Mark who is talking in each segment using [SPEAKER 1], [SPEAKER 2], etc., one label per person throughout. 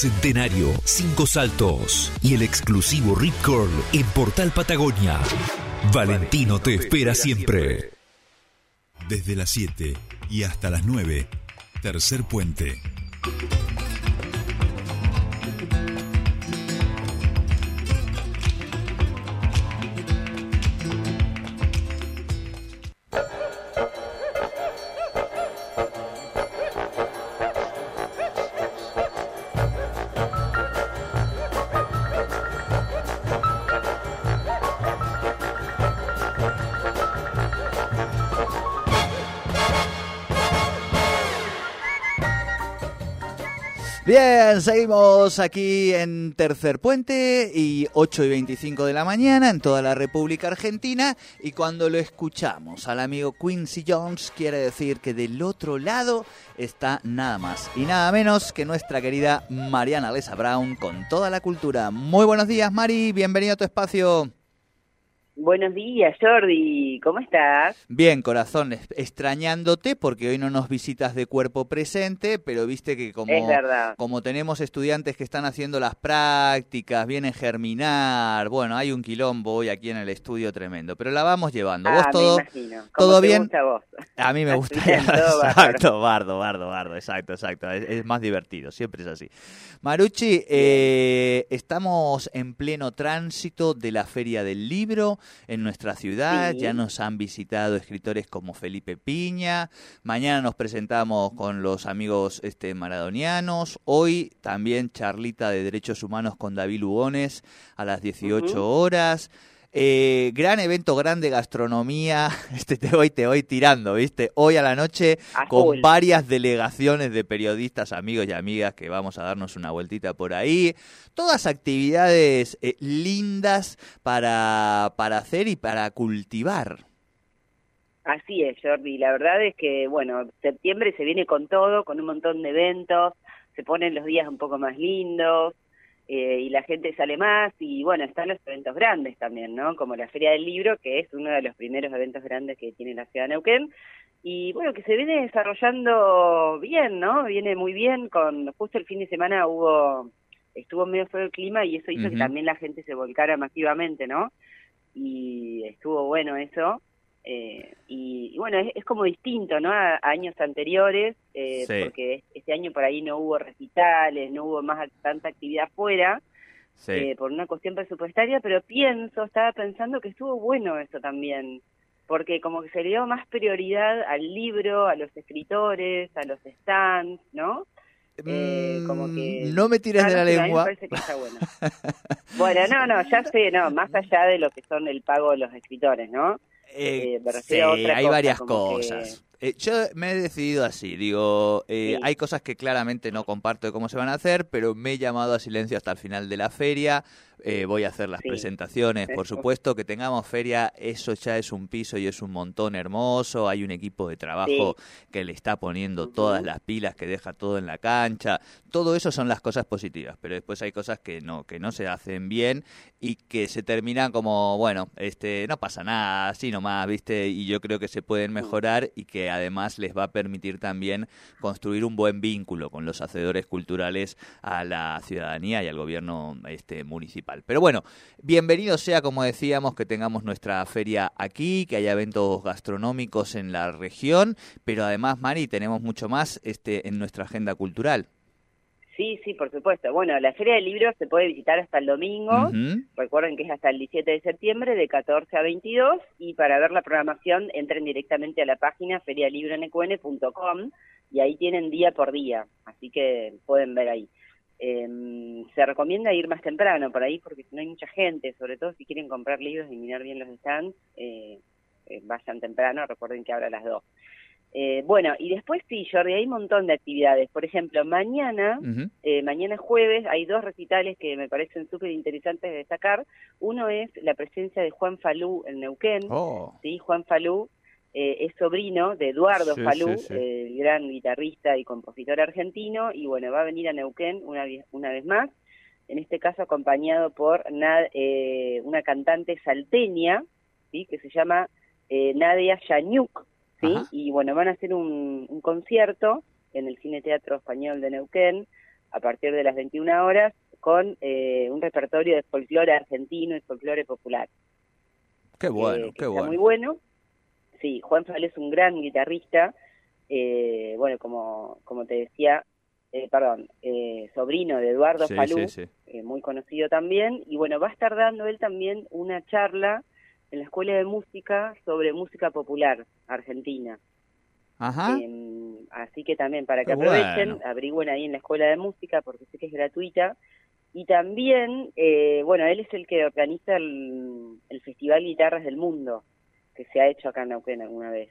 [SPEAKER 1] Centenario, Cinco Saltos y el exclusivo Rip Curl en Portal Patagonia. Valentino te espera siempre. Desde las 7 y hasta las 9, tercer puente.
[SPEAKER 2] Bien, seguimos aquí en Tercer Puente y 8 y 25 de la mañana en toda la República Argentina y cuando lo escuchamos al amigo Quincy Jones quiere decir que del otro lado está nada más y nada menos que nuestra querida Mariana Lesa Brown con toda la cultura. Muy buenos días Mari, bienvenido a tu espacio.
[SPEAKER 3] Buenos días, Jordi. ¿Cómo estás?
[SPEAKER 2] Bien, corazón, extrañándote porque hoy no nos visitas de cuerpo presente, pero viste que como, como tenemos estudiantes que están haciendo las prácticas, vienen a germinar, bueno, hay un quilombo hoy aquí en el estudio tremendo, pero la vamos llevando.
[SPEAKER 3] ¿Vos
[SPEAKER 2] ah, todo,
[SPEAKER 3] todo
[SPEAKER 2] bien?
[SPEAKER 3] Gusta vos?
[SPEAKER 2] A mí me gusta. exacto, bardo, bardo, bardo, exacto, exacto. Es, más divertido, siempre es así. Maruchi, eh, estamos en pleno tránsito de la Feria del Libro en nuestra ciudad. Ya nos han visitado escritores como Felipe Piña. Mañana nos presentamos con los amigos este, maradonianos. Hoy también charlita de derechos humanos con David Lugones a las 18 horas. Eh, gran evento, grande gastronomía. Este te voy, te voy tirando, ¿viste? Hoy a la noche con varias delegaciones de periodistas, amigos y amigas que vamos a darnos una vueltita por ahí. Todas actividades eh, lindas para, para hacer y para cultivar.
[SPEAKER 3] Así es, Jordi. La verdad es que, bueno, septiembre se viene con todo, con un montón de eventos, se ponen los días un poco más lindos. Eh, y la gente sale más y bueno, están los eventos grandes también, ¿no? Como la Feria del Libro, que es uno de los primeros eventos grandes que tiene la ciudad de Neuquén y bueno, que se viene desarrollando bien, ¿no? Viene muy bien, con justo el fin de semana hubo, estuvo medio feo el clima y eso hizo que también la gente se volcara masivamente, ¿no? Y estuvo bueno eso. Eh, y, bueno, es, como distinto, ¿no? A, años anteriores, eh, porque este año por ahí no hubo recitales, no hubo más tanta actividad afuera, eh, por una cuestión presupuestaria, pero pienso, estaba pensando que estuvo bueno eso también, porque como que se le dio más prioridad al libro, a los escritores, a los stands, ¿no?
[SPEAKER 2] Eh, como que mm, no me tires de la lengua.
[SPEAKER 3] Me parece que está bueno. bueno, no, no, ya sé, no, más allá de lo que son el pago de los escritores, ¿no?
[SPEAKER 2] Eh, eh sí, hay varias cosas. Eh, yo me he decidido así, digo, eh, hay cosas que claramente no comparto de cómo se van a hacer, pero me he llamado a silencio hasta el final de la feria, eh, voy a hacer las presentaciones, por supuesto, que tengamos feria, eso ya es un piso y es un montón hermoso, hay un equipo de trabajo que le está poniendo todas las pilas, que deja todo en la cancha, todo eso son las cosas positivas, pero después hay cosas que no, que no se hacen bien y que se terminan como, bueno, este, no pasa nada, así nomás, viste, y yo creo que se pueden mejorar y que además les va a permitir también construir un buen vínculo con los hacedores culturales a la ciudadanía y al gobierno este, municipal. Pero bueno, bienvenido sea, como decíamos, que tengamos nuestra feria aquí, que haya eventos gastronómicos en la región, pero además, Mari, tenemos mucho más este, en nuestra agenda cultural.
[SPEAKER 3] Sí, sí, por supuesto. Bueno, la Feria del Libro se puede visitar hasta el domingo. Recuerden que es hasta el 17 de septiembre, de 14 a 22. Y para ver la programación, entren directamente a la página ferialibronqn.com y ahí tienen día por día. Así que pueden ver ahí. Em, se recomienda ir más temprano por ahí porque si no hay mucha gente, sobre todo si quieren comprar libros y mirar bien los stands, eh, eh, vayan temprano. Recuerden que ahora a las 2. Eh, bueno, y después sí, Jordi, hay un montón de actividades. Por ejemplo, mañana, eh, mañana jueves, hay dos recitales que me parecen súper interesantes de destacar. Uno es la presencia de Juan Falú en Neuquén.
[SPEAKER 2] Oh.
[SPEAKER 3] Sí, Juan Falú eh, es sobrino de Eduardo Falú, el gran guitarrista y compositor argentino, y bueno, va a venir a Neuquén una, una vez más, en este caso acompañado por una cantante salteña, ¿sí? que se llama Nadia Yanyuk y bueno, van a hacer un, concierto en el Cine Teatro Español de Neuquén a partir de las 21 horas con eh, un repertorio de folclore argentino y folclore popular.
[SPEAKER 2] Qué bueno,
[SPEAKER 3] eh,
[SPEAKER 2] qué bueno.
[SPEAKER 3] muy bueno. Sí, Juan Fal es un gran guitarrista. bueno, como, como te decía, perdón, sobrino de Eduardo Falú, muy conocido también. Y bueno, va a estar dando él también una charla en la Escuela de Música sobre música popular argentina.
[SPEAKER 2] Ajá.
[SPEAKER 3] Em, así que también para que aprovechen, abrigüen ahí en la Escuela de Música porque sé que es gratuita. Y también, eh, bueno, él es el que organiza el, Festival Guitarras del Mundo, que se ha hecho acá en Neuquén alguna vez.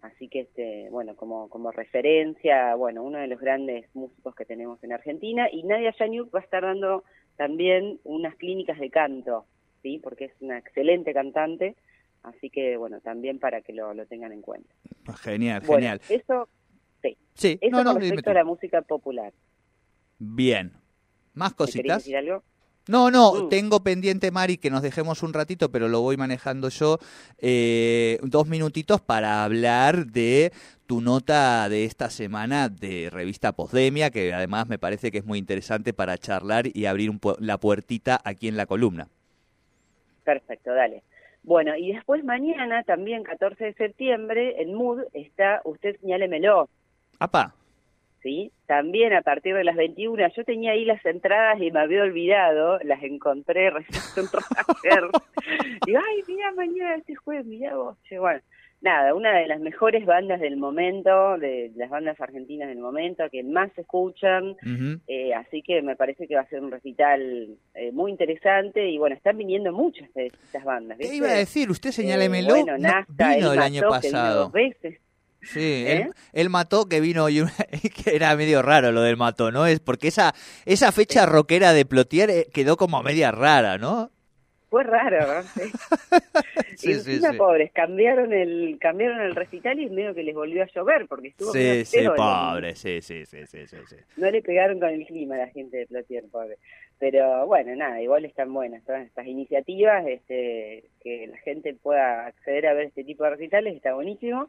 [SPEAKER 3] Así que, este, bueno, como, como referencia, bueno, uno de los grandes músicos que tenemos en Argentina. Y Nadia Yanyuk va a estar dando también unas clínicas de canto ¿sí? porque es una excelente cantante, así que bueno, también para que lo, lo tengan en cuenta.
[SPEAKER 2] Genial, genial.
[SPEAKER 3] Eso, sí,
[SPEAKER 2] sí.
[SPEAKER 3] eso con respecto a la música popular.
[SPEAKER 2] Bien. ¿Más cositas?
[SPEAKER 3] decir algo?
[SPEAKER 2] No, no, mm. tengo pendiente, Mari, que nos dejemos un ratito, pero lo voy manejando yo, eh, dos minutitos para hablar de tu nota de esta semana de revista Posdemia, que además me parece que es muy interesante para charlar y abrir la puertita aquí en la columna.
[SPEAKER 3] Perfecto, dale. Bueno, y después mañana, también 14 de septiembre, en Mood está Usted Señálemelo.
[SPEAKER 2] ¡Apa!
[SPEAKER 3] ¿Sí? También a partir de las 21. Yo tenía ahí las entradas y me había olvidado, las encontré recién y ay, mira, mañana este jueves, mira vos. Bueno, nada, una de las mejores bandas del momento, de las bandas argentinas del momento, que más se escuchan, eh, así que me parece que va a ser un recital eh, muy interesante y bueno, están viniendo muchas de estas bandas.
[SPEAKER 2] ¿Qué iba a decir? Usted señálemelo, eh, bueno, vino el año pasado.
[SPEAKER 3] dos veces.
[SPEAKER 2] Sí, él, mató que vino y que era medio raro lo del mató, ¿no? Es porque esa esa fecha rockera de Plotier quedó como media rara, ¿no?
[SPEAKER 3] Fue raro, y sí, pobres, cambiaron el, cambiaron el recital y medio que les volvió a llover porque estuvo
[SPEAKER 2] Sí, sí, pobre, sí, sí, sí, sí, sí,
[SPEAKER 3] No le pegaron con el clima a la gente de Plotier, pobre. Pero bueno, nada, igual están buenas todas estas iniciativas, este, que la gente pueda acceder a ver este tipo de recitales, está buenísimo.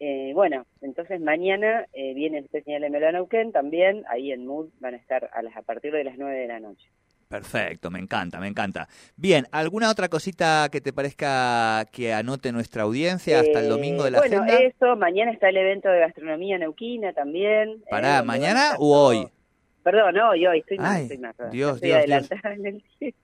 [SPEAKER 3] Eh, bueno, entonces mañana eh, viene este señal de también, ahí en Mood van a estar a, las, a partir de las 9 de la noche.
[SPEAKER 2] Perfecto, me encanta, me encanta. Bien, ¿alguna otra cosita que te parezca que anote nuestra audiencia hasta el domingo de la
[SPEAKER 3] bueno, Bueno, eso, mañana está el evento de gastronomía neuquina también.
[SPEAKER 2] ¿Para eh, mañana o hoy?
[SPEAKER 3] Perdón, hoy, hoy, estoy más,
[SPEAKER 2] estoy más. Dios, Dios, Dios.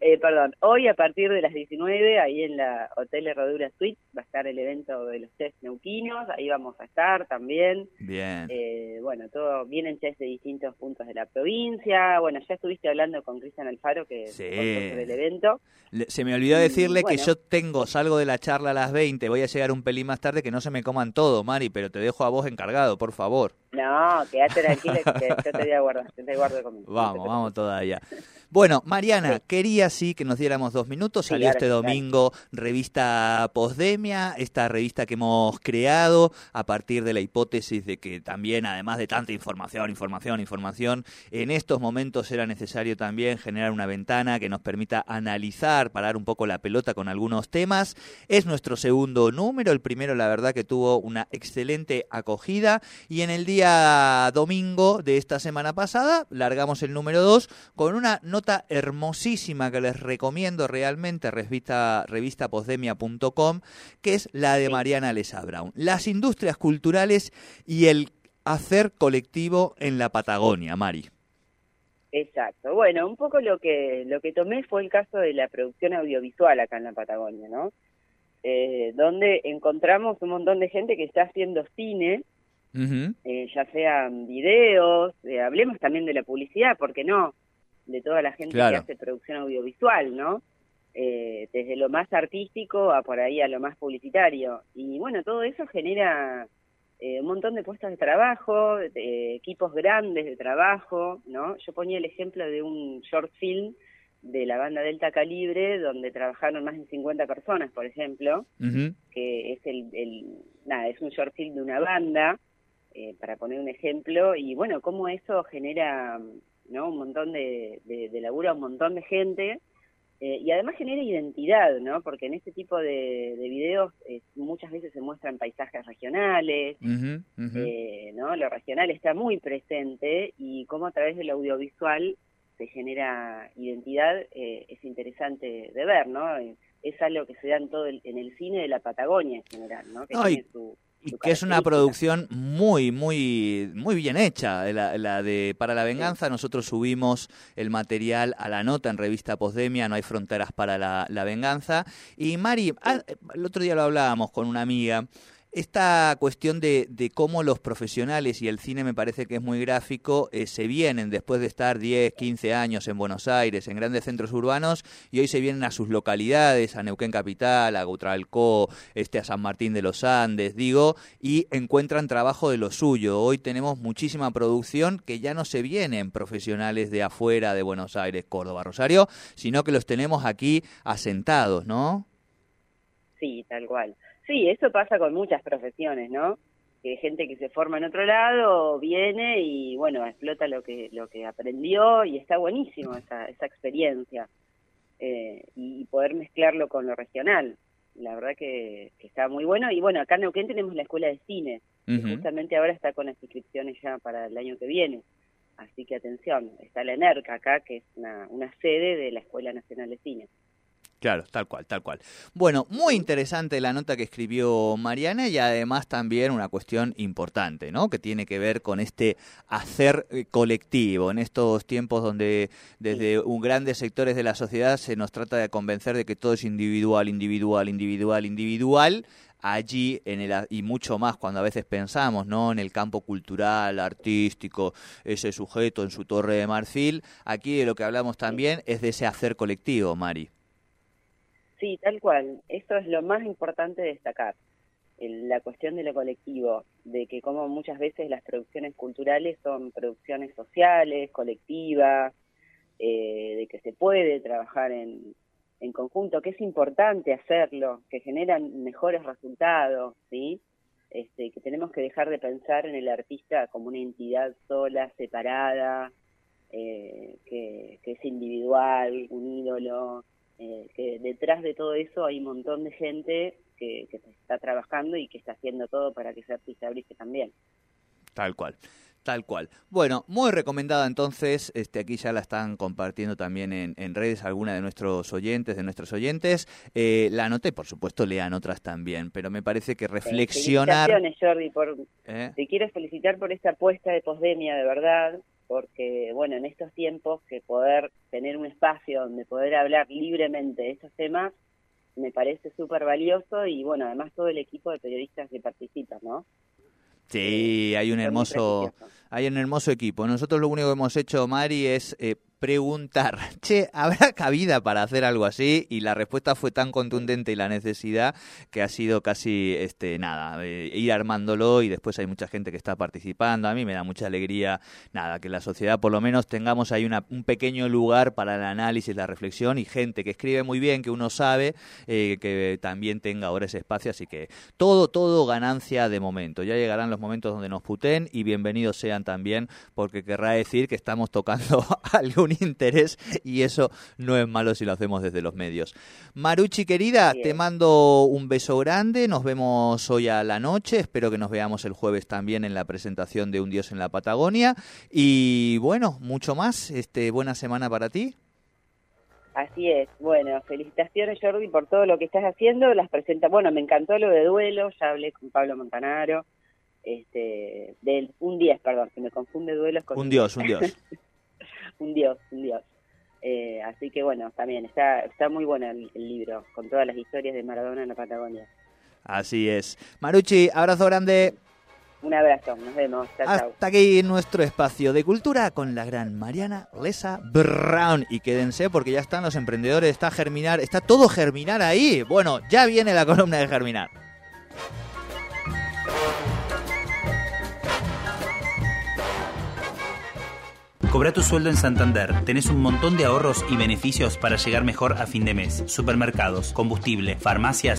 [SPEAKER 3] Eh, perdón, hoy a partir de las 19, ahí en la Hotel Herradura Suite, va a estar el evento de los chefs neuquinos, ahí vamos a estar también.
[SPEAKER 2] Bien.
[SPEAKER 3] Eh, bueno, todo, vienen chefs de distintos puntos de la provincia, bueno, ya estuviste hablando con Cristian Alfaro, que
[SPEAKER 2] sí.
[SPEAKER 3] el evento.
[SPEAKER 2] se me olvidó decirle que yo tengo, salgo de la charla a las 20, voy a llegar un pelín más tarde, que no se me coman todo, Mari, pero te dejo a vos encargado, por favor.
[SPEAKER 3] No, quédate tranquila que yo te voy a guardar, te guardo conmigo.
[SPEAKER 2] Vamos, vamos todavía. Bueno, Mariana, quería sí que nos diéramos dos minutos. Salió este domingo revista Posdemia, esta revista que hemos creado a partir de la hipótesis de que también, además de tanta información, información, información, en estos momentos era necesario también generar una ventana que nos permita analizar, parar un poco la pelota con algunos temas. Es nuestro segundo número, el primero la verdad que tuvo una excelente acogida y en el día domingo de esta semana pasada largamos el número dos con una nota hermosísima que les recomiendo realmente, revista, revistaposdemia.com, que es la de Mariana Lesa Brown. Las industrias culturales y el hacer colectivo en la Patagonia, Mari.
[SPEAKER 3] Exacto. Bueno, un poco lo que lo que tomé fue el caso de la producción audiovisual acá en la Patagonia, ¿no? Eh, donde encontramos un montón de gente que está haciendo cine, eh, ya sean videos, eh, hablemos también de la publicidad, porque no, de toda la gente que hace producción audiovisual, ¿no? Eh, desde lo más artístico a por ahí a lo más publicitario. Y bueno, todo eso genera eh, un montón de puestos de trabajo, equipos grandes de trabajo, ¿no? Yo ponía el ejemplo de un short film de la banda Delta Calibre, donde trabajaron más de 50 personas, por ejemplo, que es el, el, nada, es un short film de una banda, eh, para poner un ejemplo, y bueno, cómo eso genera ¿no? Un montón de, de, laburo a un montón de gente Eh, y además genera identidad, ¿no? Porque en este tipo de, videos eh, muchas veces se muestran paisajes regionales, eh, ¿no? Lo regional está muy presente y cómo a través del audiovisual se genera identidad es interesante de ver, ¿no? Es algo que se da en todo el, en el cine de la Patagonia en general, ¿no? Que
[SPEAKER 2] tiene su, que es una producción muy, muy, muy bien hecha. La, de Para la Venganza, nosotros subimos el material a la nota en revista Postdemia, No hay fronteras para la, la venganza. Y Mari, ah, el otro día lo hablábamos con una amiga esta cuestión de, de, cómo los profesionales, y el cine me parece que es muy gráfico, eh, se vienen después de estar 10, 15 años en Buenos Aires, en grandes centros urbanos, y hoy se vienen a sus localidades, a Neuquén Capital, a Gautralcó, este, a San Martín de los Andes, digo, y encuentran trabajo de lo suyo. Hoy tenemos muchísima producción que ya no se vienen profesionales de afuera de Buenos Aires, Córdoba, Rosario, sino que los tenemos aquí asentados, ¿no?
[SPEAKER 3] Sí, tal cual. Sí, eso pasa con muchas profesiones, ¿no? Que gente que se forma en otro lado viene y, bueno, explota lo que, lo que aprendió y está buenísimo esa, esa experiencia. Eh, y, poder mezclarlo con lo regional. La verdad que, está muy bueno. Y bueno, acá en Neuquén tenemos la Escuela de Cine, que justamente ahora está con las inscripciones ya para el año que viene. Así que atención, está la ENERCA acá, que es una, una sede de la Escuela Nacional de Cine.
[SPEAKER 2] Claro, tal cual, tal cual. Bueno, muy interesante la nota que escribió Mariana y además también una cuestión importante, ¿no? Que tiene que ver con este hacer eh, colectivo. En estos tiempos donde desde un grandes sectores de la sociedad se nos trata de convencer de que todo es individual, individual, individual, individual allí en el y mucho más cuando a veces pensamos no en el campo cultural artístico ese sujeto en su torre de marfil. Aquí de lo que hablamos también es de ese hacer colectivo Mari
[SPEAKER 3] Sí, tal cual. Esto es lo más importante de destacar. la cuestión de lo colectivo, de que como muchas veces las producciones culturales son producciones sociales, colectivas, eh, de que se puede trabajar en, en conjunto, que es importante hacerlo, que generan mejores resultados, ¿sí? Este, que tenemos que dejar de pensar en el artista como una entidad sola, separada, eh, que es individual, un ídolo, eh, que detrás de todo eso hay un montón de gente que, está trabajando y que está haciendo todo para que ese artista brille también.
[SPEAKER 2] Tal cual. Tal cual. Bueno, muy recomendada entonces, este, aquí ya la están compartiendo también en, redes algunas de nuestros oyentes, de nuestros oyentes. Eh, la anoté, por supuesto, lean otras también, pero me parece que reflexionar...
[SPEAKER 3] Felicitaciones, Jordi, por... ¿Eh? te quiero felicitar por esta apuesta de posdemia, de verdad porque, bueno, en estos tiempos que poder tener un espacio donde poder hablar libremente de estos temas me parece súper valioso y, bueno, además todo el equipo de periodistas que participan, ¿no?
[SPEAKER 2] Sí, hay un hermoso, hay un hermoso equipo. Nosotros lo único que hemos hecho, Mari, es eh, preguntar, che, ¿habrá cabida para hacer algo así? Y la respuesta fue tan contundente y la necesidad que ha sido casi, este, nada, eh, ir armándolo y después hay mucha gente que está participando. A mí me da mucha alegría, nada, que la sociedad por lo menos tengamos ahí una, un pequeño lugar para el análisis, la reflexión y gente que escribe muy bien, que uno sabe, eh, que también tenga ahora ese espacio. Así que todo, todo ganancia de momento. Ya llegarán los momentos donde nos puten y bienvenidos sean también, porque querrá decir que estamos tocando algo un interés y eso no es malo si lo hacemos desde los medios. Maruchi querida, te mando un beso grande, nos vemos hoy a la noche, espero que nos veamos el jueves también en la presentación de Un Dios en la Patagonia. Y bueno, mucho más, este buena semana para ti.
[SPEAKER 3] Así es, bueno, felicitaciones Jordi por todo lo que estás haciendo, las presenta, bueno, me encantó lo de duelo, ya hablé con Pablo Montanaro, este, del un 10, perdón, que me confunde duelos con
[SPEAKER 2] un dios, un dios.
[SPEAKER 3] un dios, un dios. Eh, así que bueno, también está, está muy bueno el, libro, con todas las historias de Maradona en la Patagonia.
[SPEAKER 2] Así es. Maruchi, abrazo grande.
[SPEAKER 3] Un abrazo, nos vemos.
[SPEAKER 2] Hasta aquí nuestro espacio de cultura con la gran Mariana Lesa Brown. Y quédense porque ya están los emprendedores, está Germinar, está todo Germinar ahí. Bueno, ya viene la columna de Germinar.
[SPEAKER 4] Cobra tu sueldo en Santander. Tenés un montón de ahorros y beneficios para llegar mejor a fin de mes. Supermercados, combustible, farmacias